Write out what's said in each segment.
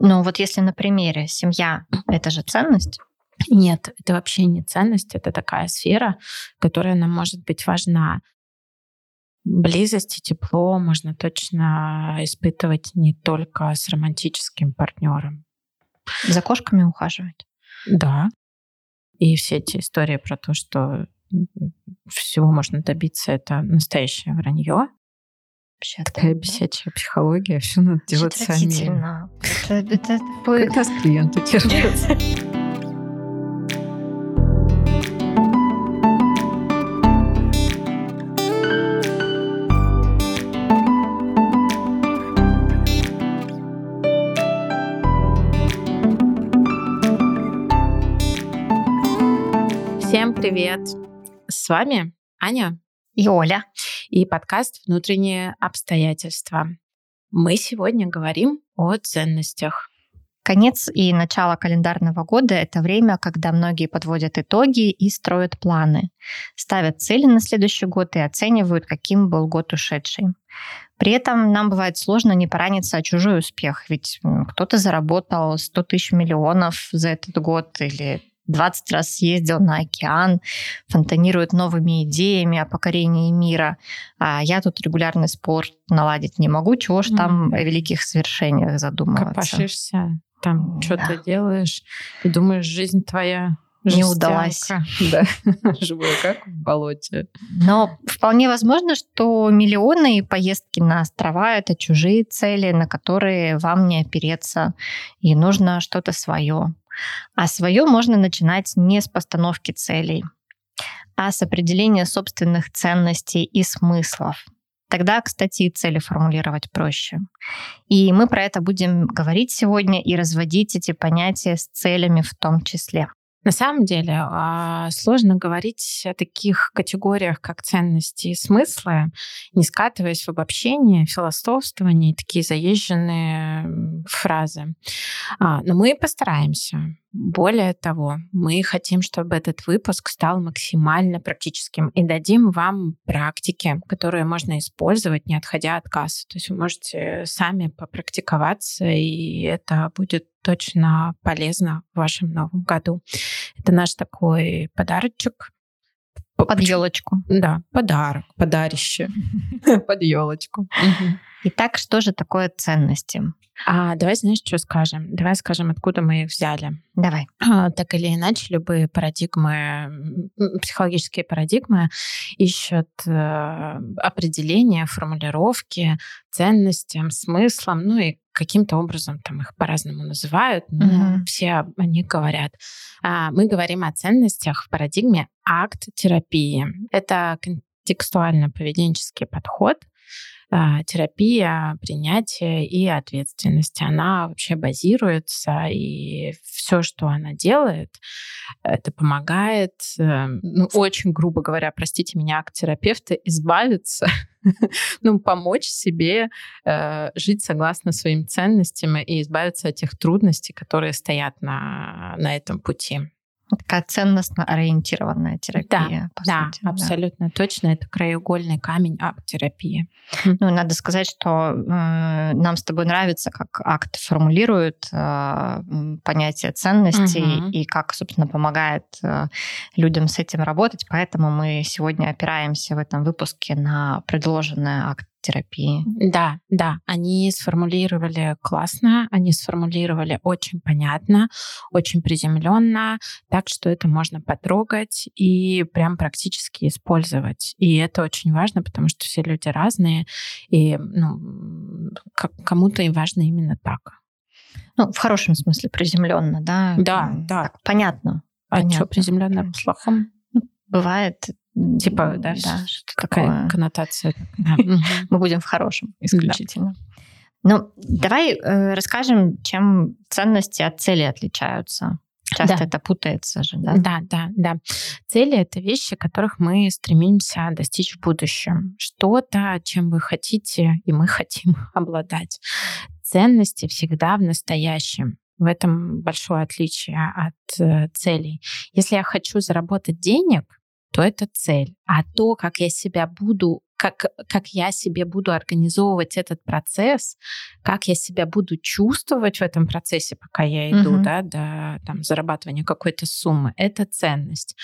Ну вот если на примере семья — это же ценность? Нет, это вообще не ценность, это такая сфера, которая нам может быть важна. Близость и тепло можно точно испытывать не только с романтическим партнером. За кошками ухаживать? Да. И все эти истории про то, что всего можно добиться, это настоящее вранье. Вообще, Такая да? бесячая психология, все надо делать сами. Это, это, Как нас клиенты терпятся. Всем привет! С вами Аня и Оля и подкаст «Внутренние обстоятельства». Мы сегодня говорим о ценностях. Конец и начало календарного года — это время, когда многие подводят итоги и строят планы, ставят цели на следующий год и оценивают, каким был год ушедший. При этом нам бывает сложно не пораниться о чужой успех, ведь кто-то заработал 100 тысяч миллионов за этот год или 20 раз съездил на океан, фонтанирует новыми идеями о покорении мира. А я тут регулярный спорт наладить не могу. Чего ж там о великих свершениях задумываться? Копошишься, там что-то да. делаешь и думаешь, жизнь твоя не удалась. Да, живой как в болоте. Но вполне возможно, что миллионы и поездки на острова — это чужие цели, на которые вам не опереться, и нужно что-то свое. А свое можно начинать не с постановки целей, а с определения собственных ценностей и смыслов. Тогда, кстати, и цели формулировать проще. И мы про это будем говорить сегодня и разводить эти понятия с целями в том числе. На самом деле а, сложно говорить о таких категориях, как ценности и смыслы, не скатываясь в обобщение, философствование и такие заезженные фразы. А, но мы постараемся. Более того, мы хотим, чтобы этот выпуск стал максимально практическим и дадим вам практики, которые можно использовать, не отходя от кассы. То есть вы можете сами попрактиковаться, и это будет точно полезно в вашем новом году. Это наш такой подарочек. Под елочку. Да, подарок, подарище. Под елочку. Итак, что же такое ценности? А давай, знаешь, что скажем? Давай скажем, откуда мы их взяли. Давай. А, так или иначе, любые парадигмы, психологические парадигмы ищут э, определения, формулировки ценностям, смыслам, ну и каким-то образом там их по-разному называют, но угу. все они говорят. А, мы говорим о ценностях в парадигме акт-терапии. Это контекстуально-поведенческий подход, терапия, принятие и ответственность. Она вообще базируется, и все, что она делает, это помогает, эм, ну, очень грубо говоря, простите меня, акт-терапевты, избавиться, ну, помочь себе э, жить согласно своим ценностям и избавиться от тех трудностей, которые стоят на, на этом пути. Такая ценностно ориентированная терапия. Да, да сути, абсолютно да. точно. Это краеугольный камень акт-терапии. Ну, надо сказать, что э, нам с тобой нравится, как акт формулирует э, понятие ценностей угу. и как, собственно, помогает э, людям с этим работать. Поэтому мы сегодня опираемся в этом выпуске на предложенный акт терапии. Да, да, они сформулировали классно, они сформулировали очень понятно, очень приземленно, так что это можно потрогать и прям практически использовать. И это очень важно, потому что все люди разные, и ну, кому-то и важно именно так. Ну, в хорошем смысле приземленно, да? Да, да. Так, понятно. А понятно. что приземленно в плохом? Ну, бывает Типа, да, да такое. коннотация. Мы будем в хорошем исключительно. Ну, давай э, расскажем, чем ценности от цели отличаются. Часто да. это путается же, да? Да, да, да. Цели — это вещи, которых мы стремимся достичь в будущем. Что-то, чем вы хотите, и мы хотим обладать. Ценности всегда в настоящем. В этом большое отличие от э, целей. Если я хочу заработать денег, то это цель. А то, как я себя буду как, как я себе буду организовывать этот процесс, как я себя буду чувствовать в этом процессе, пока я иду, угу. да, до там, зарабатывания какой-то суммы, это ценность.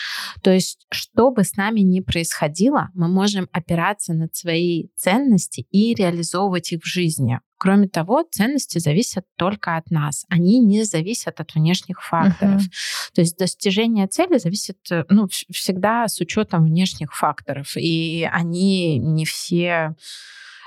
То есть, что бы с нами ни происходило, мы можем опираться на свои ценности и реализовывать их в жизни. Кроме того, ценности зависят только от нас. Они не зависят от внешних факторов. Uh-huh. То есть достижение цели зависит э, ну, всегда с учетом внешних факторов. И они не все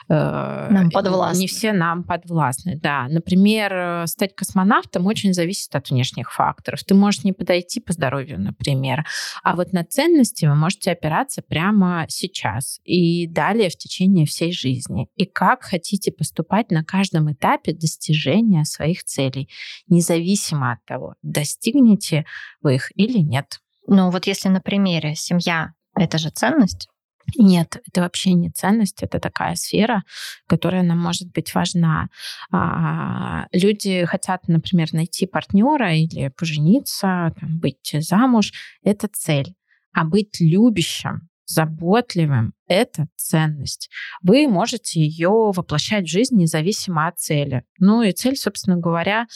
нам подвластны. Не все нам подвластны, да. Например, э, стать космонавтом очень зависит от внешних факторов. Ты можешь не подойти по здоровью, например. А вот на ценности вы можете опираться прямо сейчас и далее в течение всей жизни. И как хотите поступать на каждом этапе достижения своих целей, независимо от того, достигнете вы их или нет. Ну вот если на примере семья — это же ценность, нет, это вообще не ценность, это такая сфера, которая нам может быть важна. А, люди хотят, например, найти партнера или пожениться, там, быть замуж. Это цель. А быть любящим, заботливым — это ценность. Вы можете ее воплощать в жизнь независимо от цели. Ну и цель, собственно говоря,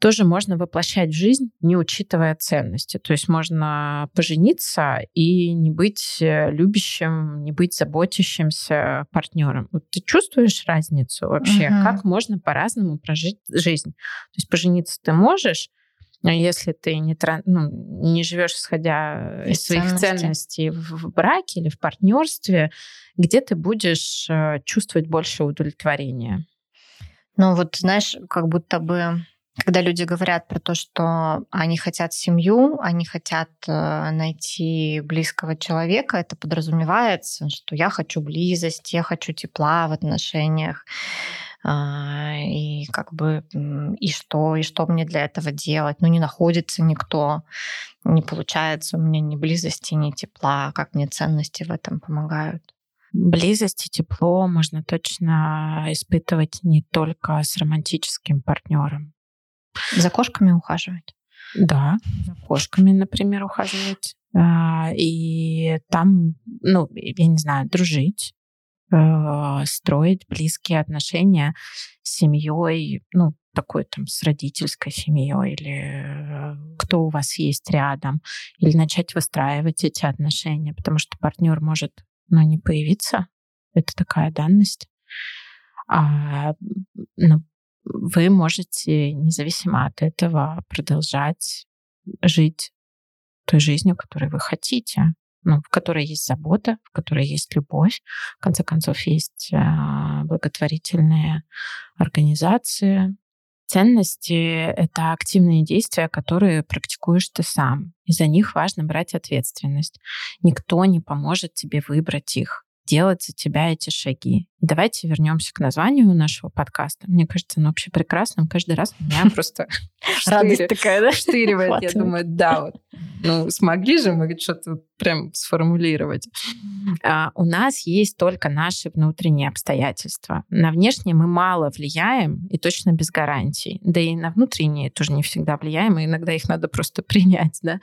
тоже можно воплощать в жизнь, не учитывая ценности. То есть можно пожениться и не быть э, любящим, не быть заботящимся партнером. Вот ты чувствуешь разницу вообще? Угу. Как можно по-разному прожить жизнь? То есть пожениться ты можешь, но если ты не, ну, не живешь, исходя из, из своих ценностей в браке или в партнерстве, где ты будешь э, чувствовать больше удовлетворения? Ну вот, знаешь, как будто бы когда люди говорят про то, что они хотят семью, они хотят э, найти близкого человека, это подразумевается, что я хочу близость, я хочу тепла в отношениях. А, и как бы и что, и что мне для этого делать? Ну, не находится никто, не получается у меня ни близости, ни тепла. Как мне ценности в этом помогают? Близость и тепло можно точно испытывать не только с романтическим партнером. За кошками ухаживать? Да, за кошками, например, ухаживать. А, и там, ну, я не знаю, дружить, э, строить близкие отношения с семьей, ну, такой там с родительской семьей или э, кто у вас есть рядом, или начать выстраивать эти отношения, потому что партнер может, ну, не появиться, это такая данность. А, ну, вы можете независимо от этого продолжать жить той жизнью, которой вы хотите, ну, в которой есть забота, в которой есть любовь. В конце концов, есть э, благотворительные организации. Ценности — это активные действия, которые практикуешь ты сам. И за них важно брать ответственность. Никто не поможет тебе выбрать их делать за тебя эти шаги. Давайте вернемся к названию нашего подкаста. Мне кажется, оно вообще прекрасным. Каждый раз меня просто радость такая, да? штыривает. Я думаю, да, вот. Ну, смогли же мы что-то прям сформулировать. А, у нас есть только наши внутренние обстоятельства. На внешние мы мало влияем и точно без гарантий. Да и на внутренние тоже не всегда влияем, и иногда их надо просто принять. Да?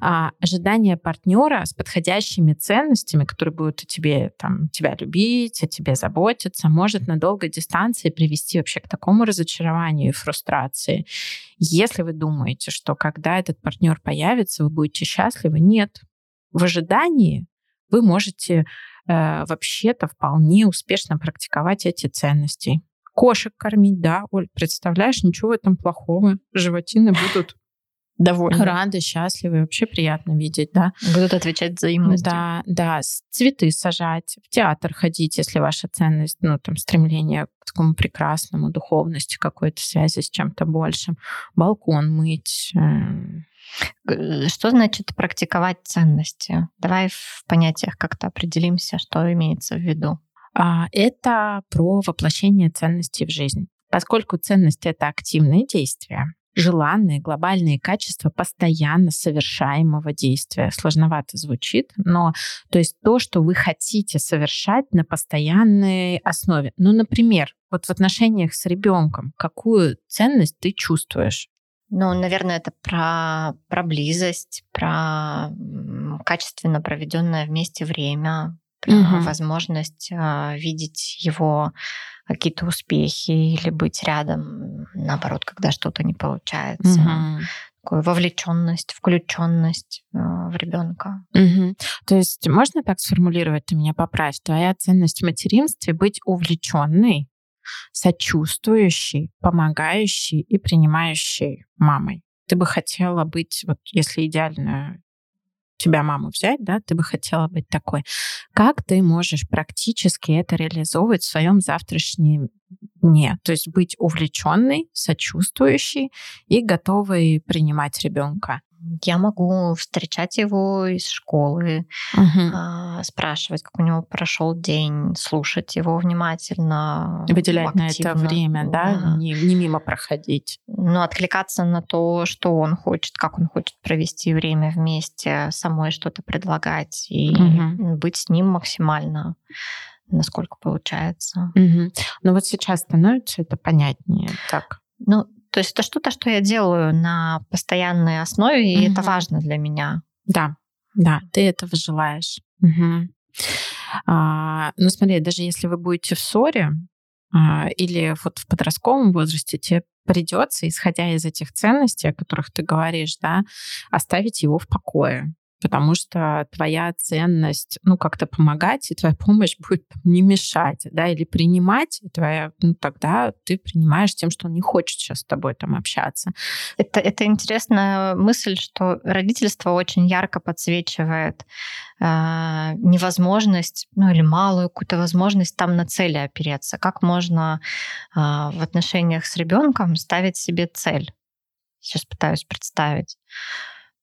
А, ожидание партнера с подходящими ценностями, которые будут о тебе, там, тебя любить, о тебе заботиться, может на долгой дистанции привести вообще к такому разочарованию и фрустрации. Если вы думаете, что когда этот партнер появится, вы будете счастливы, нет, в ожидании вы можете э, вообще-то вполне успешно практиковать эти ценности. Кошек кормить, да, Оль, представляешь, ничего в этом плохого. Животины будут довольны. Рады, счастливы, вообще приятно видеть, да. Будут отвечать взаимностью. Да, да, цветы сажать, в театр ходить, если ваша ценность, ну, там, стремление к такому прекрасному, духовности какой-то связи с чем-то большим, балкон мыть, э, что значит практиковать ценности? Давай в понятиях как-то определимся, что имеется в виду. А, это про воплощение ценностей в жизнь. Поскольку ценность — это активные действия, желанные глобальные качества постоянно совершаемого действия. Сложновато звучит, но то есть то, что вы хотите совершать на постоянной основе. Ну, например, вот в отношениях с ребенком, какую ценность ты чувствуешь? Ну, наверное, это про, про близость, про качественно проведенное вместе время, угу. возможность э, видеть его какие-то успехи или быть рядом, наоборот, когда что-то не получается. Угу такую вовлеченность, включенность э, в ребенка. Угу. То есть можно так сформулировать, ты меня поправь, твоя ценность в материнстве быть увлеченной, сочувствующей, помогающей и принимающей мамой. Ты бы хотела быть, вот если идеально тебя маму взять, да, ты бы хотела быть такой. Как ты можешь практически это реализовывать в своем завтрашнем дне? То есть быть увлеченной, сочувствующей и готовой принимать ребенка. Я могу встречать его из школы, угу. спрашивать, как у него прошел день, слушать его внимательно. Выделять активно. на это время, да, да. Не, не мимо проходить. Ну, откликаться на то, что он хочет, как он хочет провести время вместе, самой что-то предлагать и угу. быть с ним максимально насколько получается. Угу. Ну вот сейчас становится это понятнее. Так. Ну, то есть это что-то, что я делаю на постоянной основе, и угу. это важно для меня. Да, да, ты этого желаешь. Угу. А, ну смотри, даже если вы будете в ссоре а, или вот в подростковом возрасте, тебе придется, исходя из этих ценностей, о которых ты говоришь, да, оставить его в покое потому что твоя ценность, ну, как-то помогать, и твоя помощь будет не мешать, да, или принимать, и твоя, ну, тогда ты принимаешь тем, что он не хочет сейчас с тобой там общаться. Это, это интересная мысль, что родительство очень ярко подсвечивает э, невозможность, ну, или малую какую-то возможность там на цели опереться. Как можно э, в отношениях с ребенком ставить себе цель? Сейчас пытаюсь представить.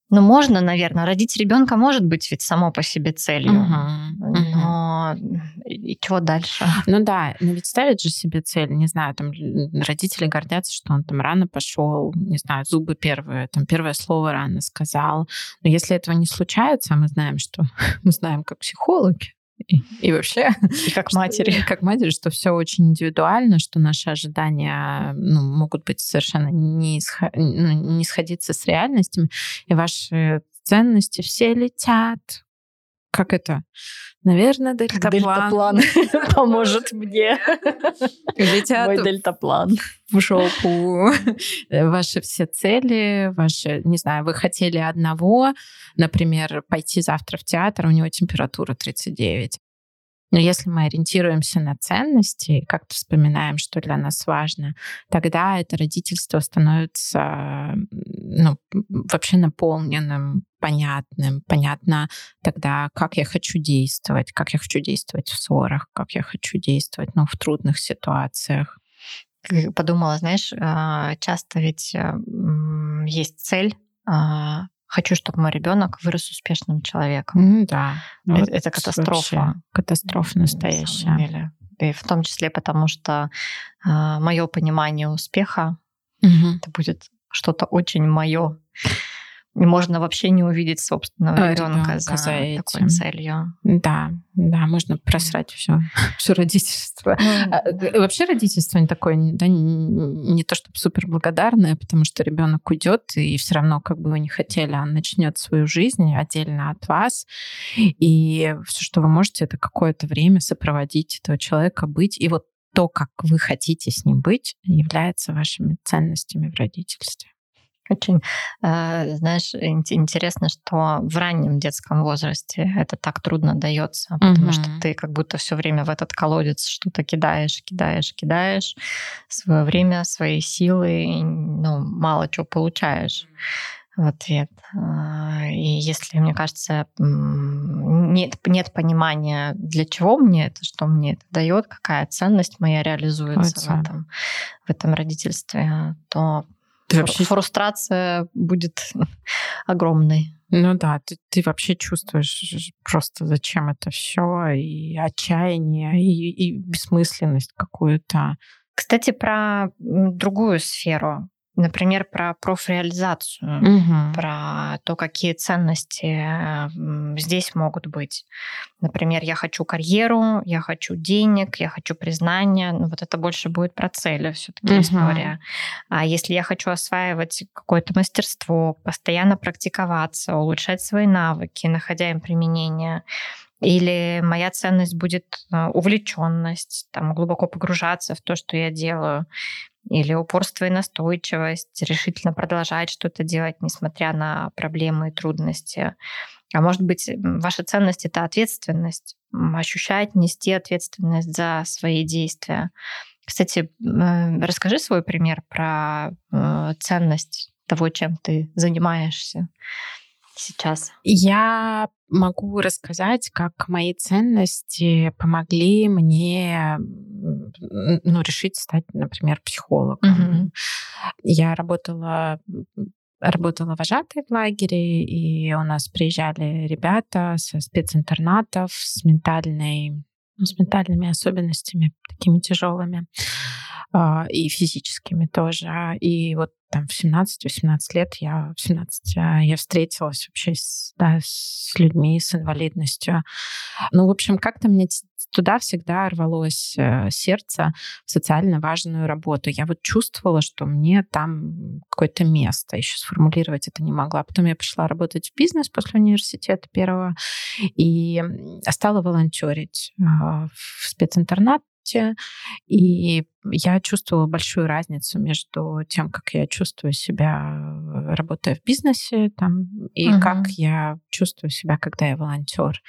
Ну, можно, наверное, родить ребенка может быть ведь само по себе целью. Угу, но и чего дальше? Ну да, но ведь ставят же себе цель, не знаю, там родители гордятся, что он там рано пошел, не знаю, зубы первые, там первое слово рано сказал. Но если этого не случается, а мы знаем, что мы знаем как психологи, и, и вообще и как матери, что, как матери, что все очень индивидуально, что наши ожидания ну, могут быть совершенно не, исход, ну, не сходиться с реальностями, и ваши ценности все летят. Как это? Наверное, дельтаплан. Дельтаплан поможет мне. Летят Мой дельтаплан. В жопу. Ваши все цели, ваши, не знаю, вы хотели одного, например, пойти завтра в театр, у него температура 39. Но если мы ориентируемся на ценности, как-то вспоминаем, что для нас важно, тогда это родительство становится ну, вообще наполненным, понятным. Понятно тогда, как я хочу действовать, как я хочу действовать в ссорах, как я хочу действовать ну, в трудных ситуациях. Подумала, знаешь, а, часто ведь э, есть цель а, хочу, чтобы мой ребенок вырос успешным человеком. Mm, да. Это, вот это катастрофа. Катастрофа настоящая. И в том числе потому, что э, мое понимание успеха угу. это будет что-то очень мое можно вообще не увидеть собственного а, ребенка за, за этим. такой целью. Да, да, можно просрать все, все родительство. Mm. Вообще родительство не такое, да, не то чтобы супер благодарное, потому что ребенок уйдет, и все равно, как бы вы не хотели, он начнет свою жизнь отдельно от вас. И все, что вы можете, это какое-то время сопроводить этого человека, быть. И вот то, как вы хотите с ним быть, является вашими ценностями в родительстве. Очень, э, знаешь, интересно, что в раннем детском возрасте это так трудно дается, потому угу. что ты как будто все время в этот колодец что-то кидаешь, кидаешь, кидаешь, свое время, свои силы, ну, мало чего получаешь в ответ. Э, и если, мне кажется, нет, нет понимания, для чего мне это, что мне это дает, какая ценность моя реализуется в этом, в этом родительстве, то ты вообще... Фрустрация будет огромной. Ну да, ты, ты вообще чувствуешь просто зачем это все, и отчаяние, и, и бессмысленность какую-то. Кстати, про другую сферу Например, про профреализацию, угу. про то, какие ценности здесь могут быть. Например, я хочу карьеру, я хочу денег, я хочу признания. Ну, вот это больше будет про цели все-таки угу. история. А если я хочу осваивать какое-то мастерство, постоянно практиковаться, улучшать свои навыки, находя им применение, Или моя ценность будет э, увлеченность, там, глубоко погружаться в то, что я делаю. Или упорство и настойчивость, решительно продолжать что-то делать, несмотря на проблемы и трудности. А может быть, ваша ценность — это ответственность, ощущать, нести ответственность за свои действия. Кстати, расскажи свой пример про э, ценность того, чем ты занимаешься сейчас? Я могу рассказать, как мои ценности помогли мне ну, решить стать, например, психологом. Угу. Я работала работала вожатой в лагере, и у нас приезжали ребята со специнтернатов с ментальной ну, с ментальными особенностями такими тяжелыми и физическими тоже. И вот там в 17-18 лет я в 17 а, я встретилась вообще с, да, с людьми с инвалидностью. Ну, в общем, как-то мне туда всегда рвалось э, сердце в социально важную работу. Я вот чувствовала, что мне там какое-то место. Еще сформулировать это не могла. Потом я пошла работать в бизнес после университета первого и стала волонтерить а, в специнтернат работе, и я чувствовала большую разницу между тем, как я чувствую себя, э, работая в бизнесе, там, и угу. как я чувствую себя, когда я волонтер.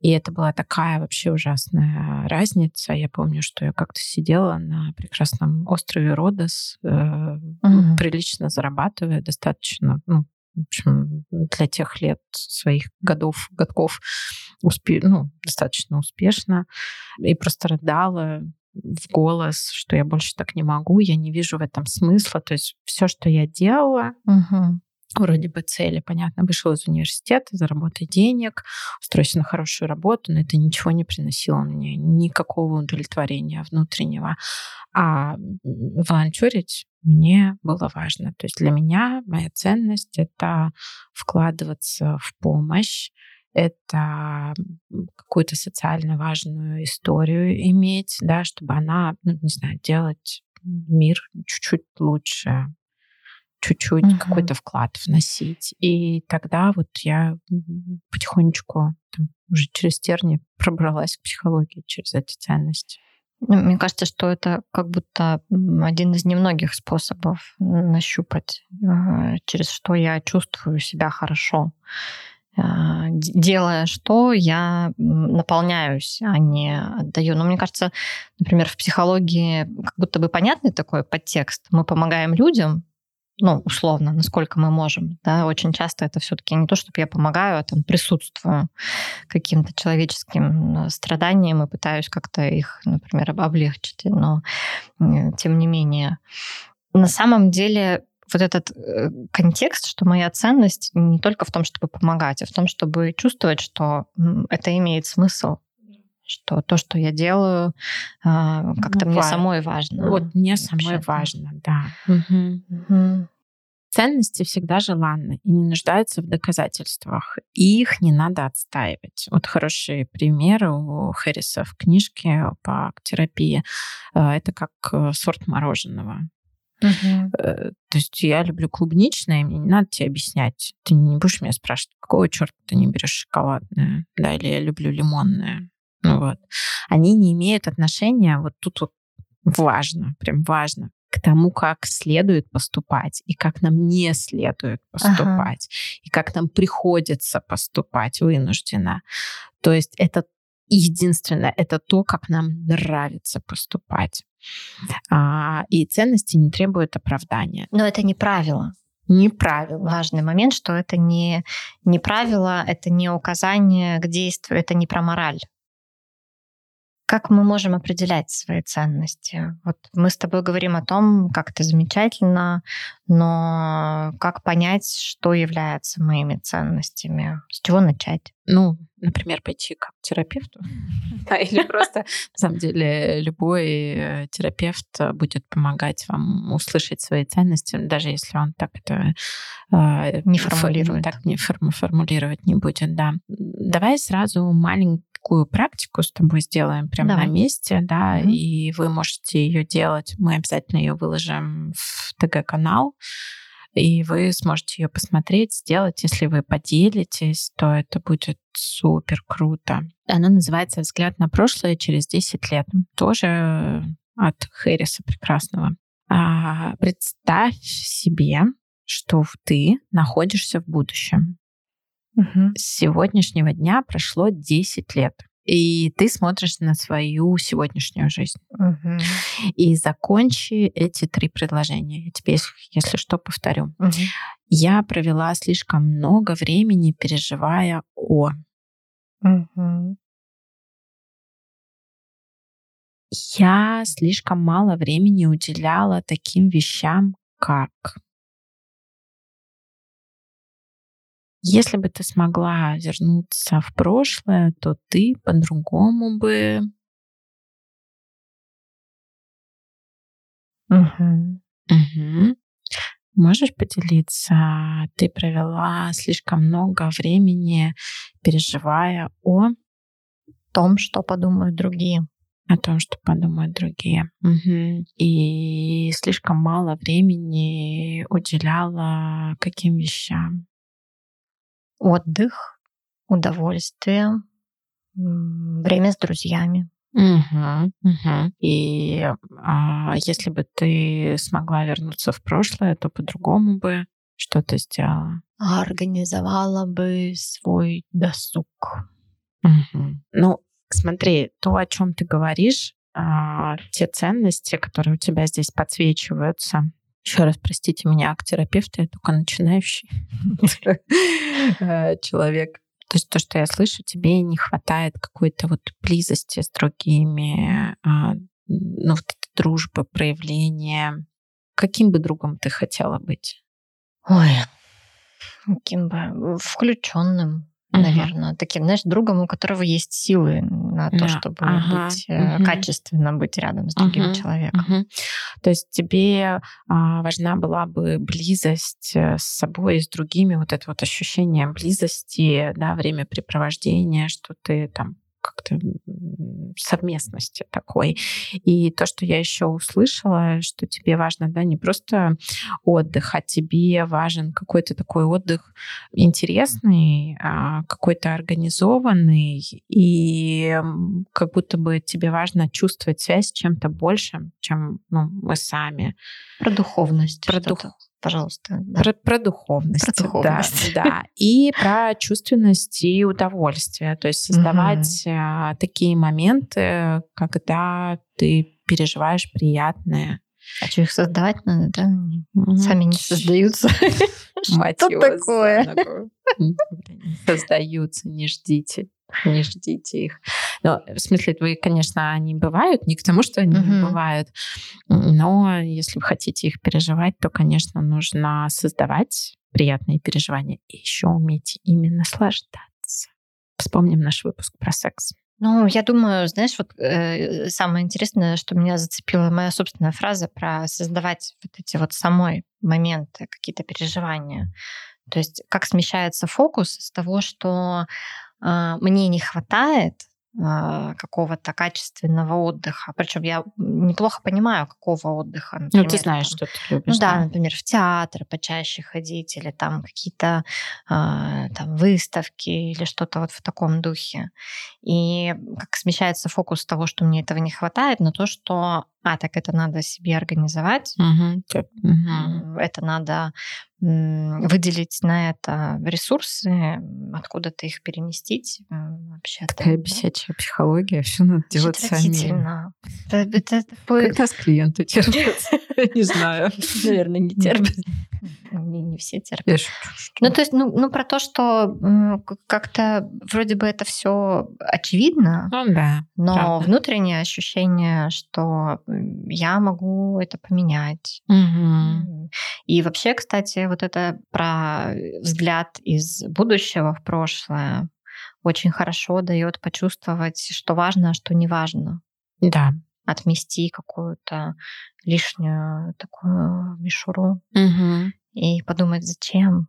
И это была такая вообще ужасная разница. Я помню, что я как-то сидела на прекрасном острове Родос, э, угу. прилично зарабатывая, достаточно, ну, общем, для тех лет своих годов, годков успе ну, достаточно успешно. И просто рыдала в голос, что я больше так не могу, я не вижу в этом смысла. То есть все, что я делала, угу. Вроде бы цели, понятно, вышел из университета, заработай денег, устройся на хорошую работу, но это ничего не приносило мне, никакого удовлетворения внутреннего. А волонтерить мне было важно. То есть для меня моя ценность — это вкладываться в помощь, это какую-то социально важную историю иметь, да, чтобы она, ну, не знаю, делать мир чуть-чуть лучше, чуть-чуть uh-huh. какой-то вклад вносить. И тогда вот я потихонечку там, уже через терни пробралась к психологии через эти ценности. Ну, мне кажется, что это как будто один из немногих способов нащупать, а, через что я чувствую себя хорошо. А, делая что, я наполняюсь, а не отдаю. Но мне кажется, например, в психологии как будто бы понятный такой подтекст. Мы помогаем людям, ну, условно, насколько мы можем. Да? Очень часто это все-таки не то, чтобы я помогаю, а там присутствую каким-то человеческим э, страданиям и пытаюсь как-то их, например, облегчить. Но тем не менее, на самом деле вот этот э, контекст, что моя ценность не только в том, чтобы помогать, а в том, чтобы чувствовать, что это имеет смысл, что то, что я делаю, а, как-то ну, мне самой важно. Вот мне самой важно, да. Угу. Угу. Ценности всегда желанны и не нуждаются в доказательствах. И их не надо отстаивать. Вот хороший пример у Хэрриса в книжке по терапии. Э, это как э, сорт мороженого. Угу. То есть я люблю клубничное, мне не надо тебе объяснять. Ты не будешь меня спрашивать, какого черта ты не берешь шоколадное, да, или я люблю лимонное. Ну, вот. Они не имеют отношения, вот тут вот важно, прям важно, к тому, как следует поступать и как нам не следует поступать, ага. и как нам приходится поступать вынужденно. То есть это единственное, это то, как нам нравится поступать. А, и ценности не требуют оправдания. Но это не правило. Не правило. Важный момент, что это не, не правило, это не указание к действию, это не про мораль. Как мы можем определять свои ценности? Вот мы с тобой говорим о том, как это замечательно, но как понять, что является моими ценностями? С чего начать? Ну, например, пойти к терапевту. Да, или просто, на самом деле, любой э, терапевт будет помогать вам услышать свои ценности, даже если он так это а, не формулирует. Так не формулировать не будет, да. Давай сразу маленький такую практику с тобой сделаем прямо Давай. на месте, да, mm-hmm. и вы можете ее делать. Мы обязательно ее выложим в ТГ-канал. И вы сможете ее посмотреть, сделать. Если вы поделитесь, то это будет супер круто. Она называется «Взгляд на прошлое через 10 лет». Тоже от Хэрриса прекрасного. А, представь себе, что ты находишься в будущем. Угу. С сегодняшнего дня прошло 10 лет. И ты смотришь на свою сегодняшнюю жизнь. Угу. И закончи эти три предложения. Я тебе, если что, повторю. Угу. Я провела слишком много времени, переживая о. Угу. Я слишком мало времени уделяла таким вещам, как Если бы ты смогла вернуться в прошлое, то ты по-другому бы... Угу. Угу. Можешь поделиться? Ты провела слишком много времени, переживая о том, что подумают другие. О том, что подумают другие. Угу. И слишком мало времени уделяла каким вещам? Отдых, удовольствие, время с друзьями. Угу, угу. И а, если бы ты смогла вернуться в прошлое, то по-другому бы что-то сделала. Организовала бы свой досуг. Угу. Ну, смотри, то, о чем ты говоришь, а, те ценности, которые у тебя здесь подсвечиваются, еще раз простите меня, актерапевт, я только начинающий человек. То есть то, что я слышу, тебе не хватает какой-то вот близости с другими, а, ну, вот этой дружбы, проявления. Каким бы другом ты хотела быть? Ой, каким бы включенным, наверное, таким, знаешь, другом, у которого есть силы на то, чтобы ага. быть угу. качественно быть рядом с другим угу. человеком. Угу. То есть тебе а, важна была бы близость э, с собой и с другими, вот это вот ощущение близости, да, времяпрепровождения, что ты там как-то совместности такой. И то, что я еще услышала, что тебе важно, да, не просто отдых, а тебе важен какой-то такой отдых интересный, а, какой-то организованный, и как будто бы тебе важно чувствовать связь с чем-то большим, чем ну, мы сами. Про духовность. Про дух пожалуйста. Да. Про, про духовность. Про духовность. Да, да. И про чувственность и удовольствие. То есть создавать угу. такие моменты, когда ты переживаешь приятное. А что их создавать надо, да? Угу. Сами не создаются. Мать Что такое? Создаются, не ждите. Не ждите их. Но, в смысле, вы, конечно, они бывают, не к тому, что они угу. бывают. Но если вы хотите их переживать, то, конечно, нужно создавать приятные переживания и еще уметь ими наслаждаться. Вспомним наш выпуск про секс. Ну, я думаю, знаешь, вот э, самое интересное, что меня зацепила моя собственная фраза про создавать вот эти вот самой моменты, какие-то переживания. То есть как смещается фокус с того, что э, мне не хватает, какого-то качественного отдыха. Причем я неплохо понимаю, какого отдыха. Например, ну, ты знаешь, там, что ты любишь. Ну да, да, например, в театр почаще ходить, или там какие-то э, там выставки, или что-то вот в таком духе. И как смещается фокус того, что мне этого не хватает, на то, что а, так это надо себе организовать, угу. это надо выделить на это ресурсы, откуда-то их переместить. Вообще Такая да? бесячая психология, все надо делать сами. Это, это такой... Как нас клиенты терпят? Не знаю. Наверное, не терпят. Не, не все терпят. Ну, то есть, ну, ну, про то, что как-то вроде бы это все очевидно, ну, да, но правда. внутреннее ощущение, что я могу это поменять. Угу. И вообще, кстати, вот это про взгляд из будущего в прошлое очень хорошо дает почувствовать, что важно, а что не важно. Да. Отмести какую-то лишнюю такую мишуру угу. и подумать, зачем?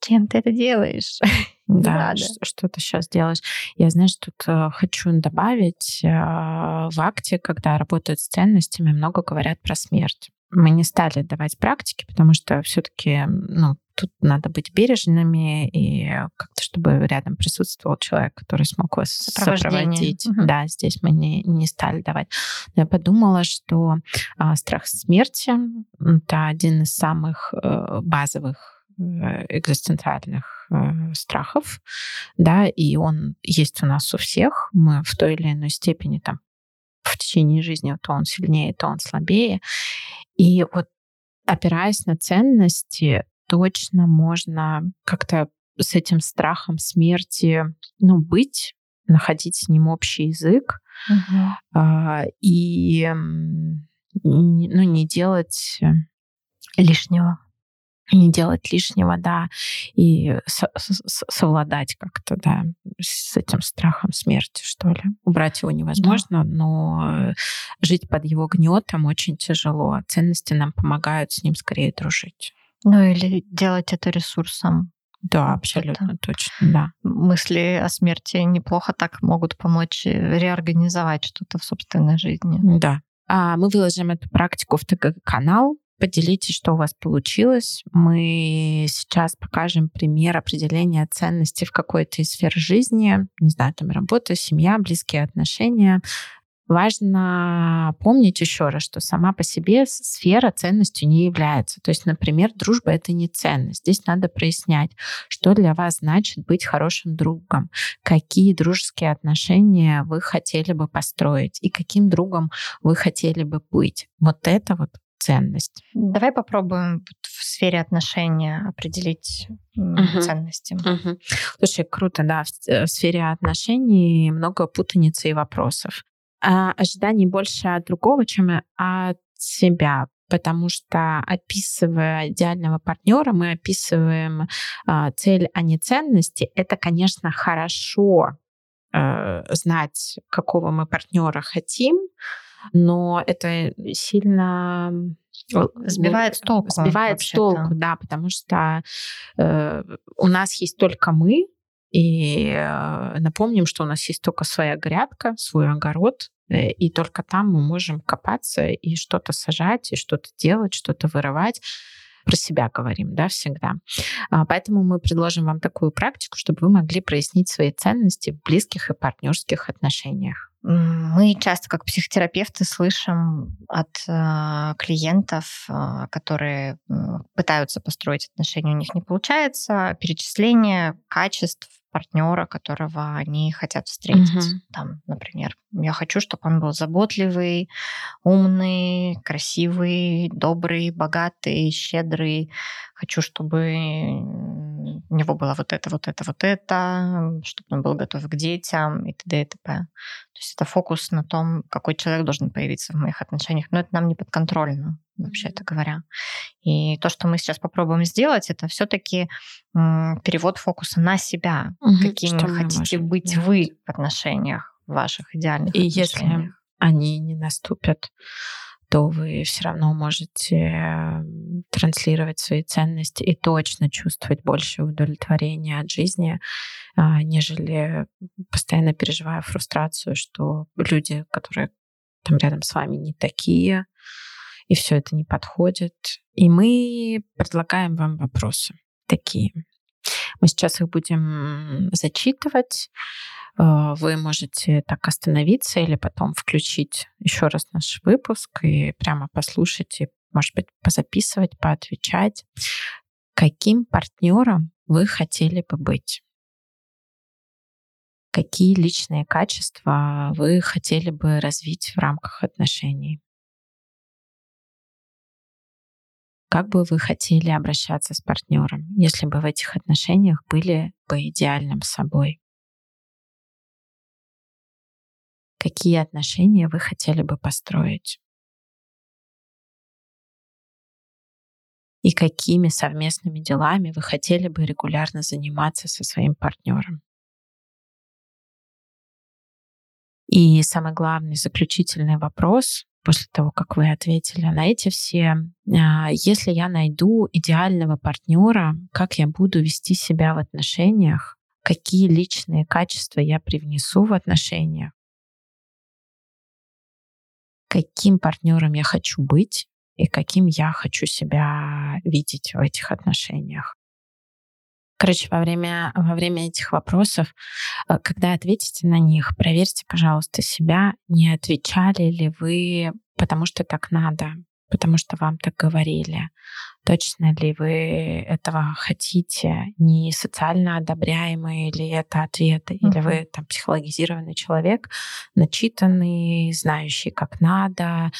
Зачем ты это делаешь? Да, что ты сейчас делаешь. Я, знаешь, тут э, хочу добавить, э, в акте, когда работают с ценностями, много говорят про смерть. мы не стали давать практики, потому что все-таки ну, тут надо быть бережными и как-то, чтобы рядом присутствовал человек, который смог вас сопроводить. Угу. Да, здесь мы не, не стали давать. Но я подумала, что а, страх смерти — это один из самых э, базовых э, экзистенциальных э, страхов, да, и он есть у нас у всех. Мы в той или иной степени там в течение жизни то он сильнее, то он слабее. И вот опираясь на ценности, точно можно как-то с этим страхом смерти, ну, быть, находить с ним общий язык угу. а, и ну, не делать лишнего не делать лишнего, да, и совладать как-то, да, с этим страхом смерти, что ли. Убрать его невозможно, да. но жить под его гнетом очень тяжело. Ценности нам помогают с ним скорее дружить. Ну или делать это ресурсом. Да, абсолютно это точно, да. Мысли о смерти неплохо так могут помочь реорганизовать что-то в собственной жизни. Да. А мы выложим эту практику в ТГ-канал. Поделитесь, что у вас получилось. Мы сейчас покажем пример определения ценностей в какой-то из сфер жизни. Не знаю, там работа, семья, близкие отношения. Важно помнить еще раз, что сама по себе сфера ценностью не является. То есть, например, дружба — это не ценность. Здесь надо прояснять, что для вас значит быть хорошим другом, какие дружеские отношения вы хотели бы построить и каким другом вы хотели бы быть. Вот это вот ценность. Давай попробуем в сфере отношения определить uh-huh. ценности. Uh-huh. Слушай, круто, да. В, э, в сфере отношений много путаницы и вопросов. А, ожиданий больше от другого, чем от себя потому что описывая идеального партнера, мы описываем э, цель, а не ценности. Это, конечно, хорошо э, знать, какого мы партнера хотим, но это сильно сбивает с толку. Сбивает с толку, да, потому что э, у нас есть только мы, и э, напомним, что у нас есть только своя грядка, свой огород, э, и только там мы можем копаться и что-то сажать, и что-то делать, что-то вырывать про себя говорим, да, всегда. А, поэтому мы предложим вам такую практику, чтобы вы могли прояснить свои ценности в близких и партнерских отношениях. Мы часто, как психотерапевты, слышим от э, клиентов, э, которые э, пытаются построить отношения, у них не получается, перечисление качеств партнера, которого они хотят встретить. Угу. Там, например, я хочу, чтобы он был заботливый, умный, красивый, добрый, богатый, щедрый. Хочу, чтобы у него было вот это, вот это, вот это, чтобы он был готов к детям и т.д. и т.п. То есть это фокус на том, какой человек должен появиться в моих отношениях. Но это нам не подконтрольно вообще это говоря. И то, что мы сейчас попробуем сделать, это все-таки перевод фокуса на себя. Угу, Какими хотите быть делать. вы в отношениях ваших идеальных И если они не наступят, то вы все равно можете транслировать свои ценности и точно чувствовать больше удовлетворения от жизни, а, нежели постоянно переживая фрустрацию, что люди, которые там рядом с вами не такие, и все это не подходит. И мы предлагаем вам вопросы такие. Мы сейчас их будем зачитывать. Э, вы можете так остановиться или потом включить еще раз наш выпуск и прямо послушать и, может быть, позаписывать, поотвечать. Каким партнером вы хотели бы быть? Какие личные качества вы хотели бы развить в рамках отношений? Как бы вы хотели обращаться с партнером, если бы в этих отношениях были бы идеальным собой? Какие отношения вы хотели бы построить? И какими совместными делами вы хотели бы регулярно заниматься со своим партнером? И самый главный заключительный вопрос после того, как вы ответили на эти все. А, если я найду идеального партнера, как я буду вести себя в отношениях, какие личные качества я привнесу в отношениях, каким партнером я хочу быть и каким я хочу себя видеть в этих отношениях. Короче, во время, во время этих вопросов, э, когда ответите на них, проверьте, пожалуйста, себя, не отвечали ли вы, потому что так надо, потому что вам так говорили. Точно ли вы этого хотите? Не социально одобряемые ли это ответы? Или uh-huh. вы там психологизированный человек, начитанный, знающий, как надо,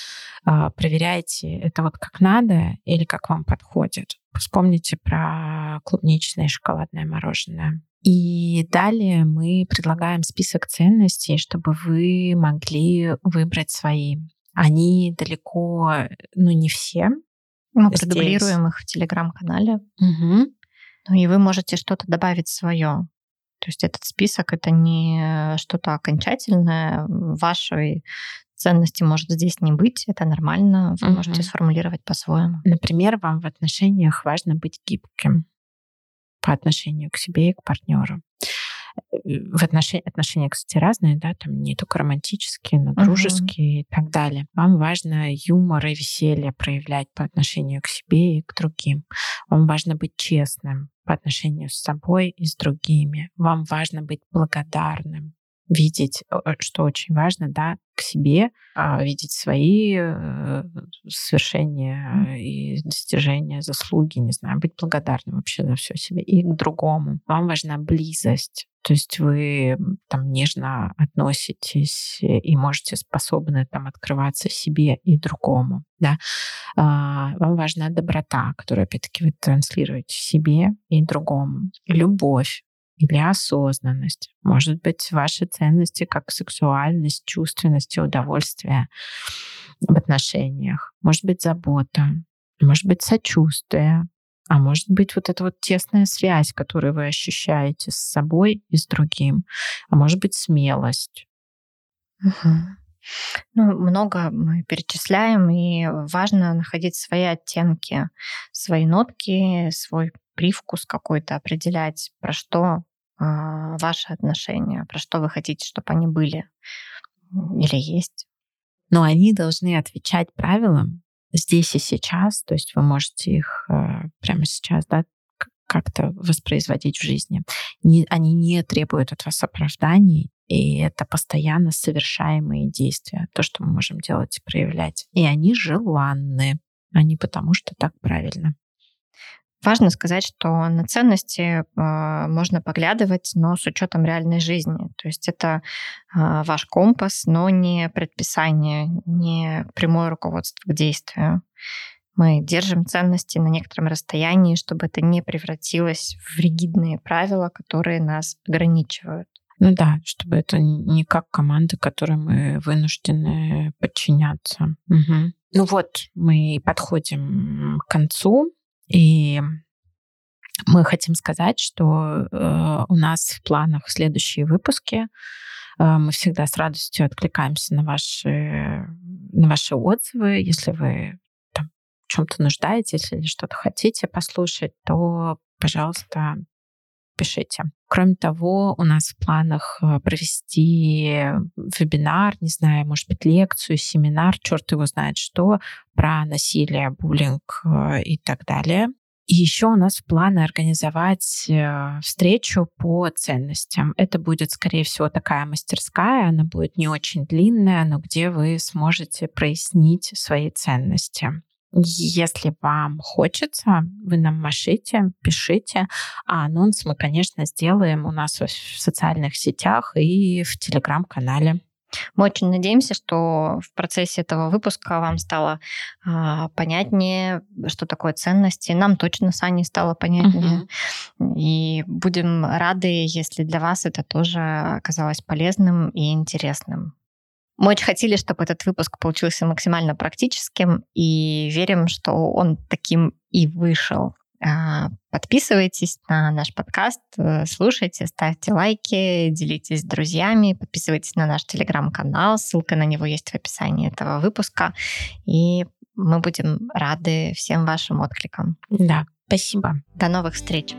а, проверяете это вот как надо или как вам подходит? Вспомните про клубничное и шоколадное мороженое. И далее мы предлагаем список ценностей, чтобы вы могли выбрать свои. Они далеко, ну не все. Мы здесь. продублируем их в телеграм-канале. Угу. Ну и вы можете что-то добавить свое. То есть этот список это не что-то окончательное. Вашей ценности может здесь не быть. Это нормально. Вы угу. можете сформулировать по-своему. Например, вам в отношениях важно быть гибким по отношению к себе и к партнеру в отношении, отношения, кстати, разные, да, там не только романтические, но дружеские uh-huh. и так далее. Вам важно юмор и веселье проявлять по отношению к себе и к другим. Вам важно быть честным по отношению с собой и с другими. Вам важно быть благодарным видеть, э, что очень важно, да, к себе, а, видеть свои э, свершения и достижения, заслуги, не знаю, быть благодарным вообще за все себе и к другому. Вам важна близость, то есть вы там нежно относитесь и можете способны там открываться себе и другому, да. А, вам важна доброта, которую опять-таки вы транслируете себе и другому. Любовь, или осознанность. Может быть, ваши ценности как сексуальность, чувственность и удовольствие в отношениях. Может быть, забота. Может быть, сочувствие. А может быть, вот эта вот тесная связь, которую вы ощущаете с собой и с другим. А может быть, смелость. Угу. Ну, много мы перечисляем, и важно находить свои оттенки, свои нотки, свой привкус какой-то определять, про что а, ваши отношения, про что вы хотите, чтобы они были или есть. Но они должны отвечать правилам здесь и сейчас, то есть вы можете их э, прямо сейчас да, как-то воспроизводить в жизни. Они не требуют от вас оправданий, и это постоянно совершаемые действия, то, что мы можем делать и проявлять. И они желанны, а не потому, что так правильно. Важно сказать, что на ценности э, можно поглядывать, но с учетом реальной жизни. То есть это э, ваш компас, но не предписание, не прямое руководство к действию. Мы держим ценности на некотором расстоянии, чтобы это не превратилось в ригидные правила, которые нас ограничивают. Ну да, чтобы это не как команда, которой мы вынуждены подчиняться. Угу. Ну вот, мы подходим к концу и мы хотим сказать, что э, у нас в планах следующие выпуски. Э, мы всегда с радостью откликаемся на ваши, на ваши отзывы. Если вы там, в чем-то нуждаетесь или что-то хотите послушать, то, пожалуйста, пишите. Кроме того, у нас в планах э, провести вебинар, не знаю, может быть, лекцию, семинар, черт его знает что, про насилие, буллинг э, и так далее. И еще у нас в планы организовать э, встречу по ценностям. Это будет, скорее всего, такая мастерская, она будет не очень длинная, но где вы сможете прояснить свои ценности. Если вам хочется, вы нам машите, пишите. А анонс мы, конечно, сделаем у нас в социальных сетях и в телеграм-канале. Мы очень надеемся, что в процессе этого выпуска вам стало а, понятнее, что такое ценности. Нам точно с Аней стало понятнее. Угу. И будем рады, если для вас это тоже оказалось полезным и интересным. Мы очень хотели, чтобы этот выпуск получился максимально практическим, и верим, что он таким и вышел. А, подписывайтесь на наш подкаст, э, слушайте, ставьте лайки, делитесь с друзьями, подписывайтесь на наш телеграм-канал, ссылка на него есть в описании этого выпуска, и мы будем рады всем вашим откликам. Да, спасибо. До новых встреч.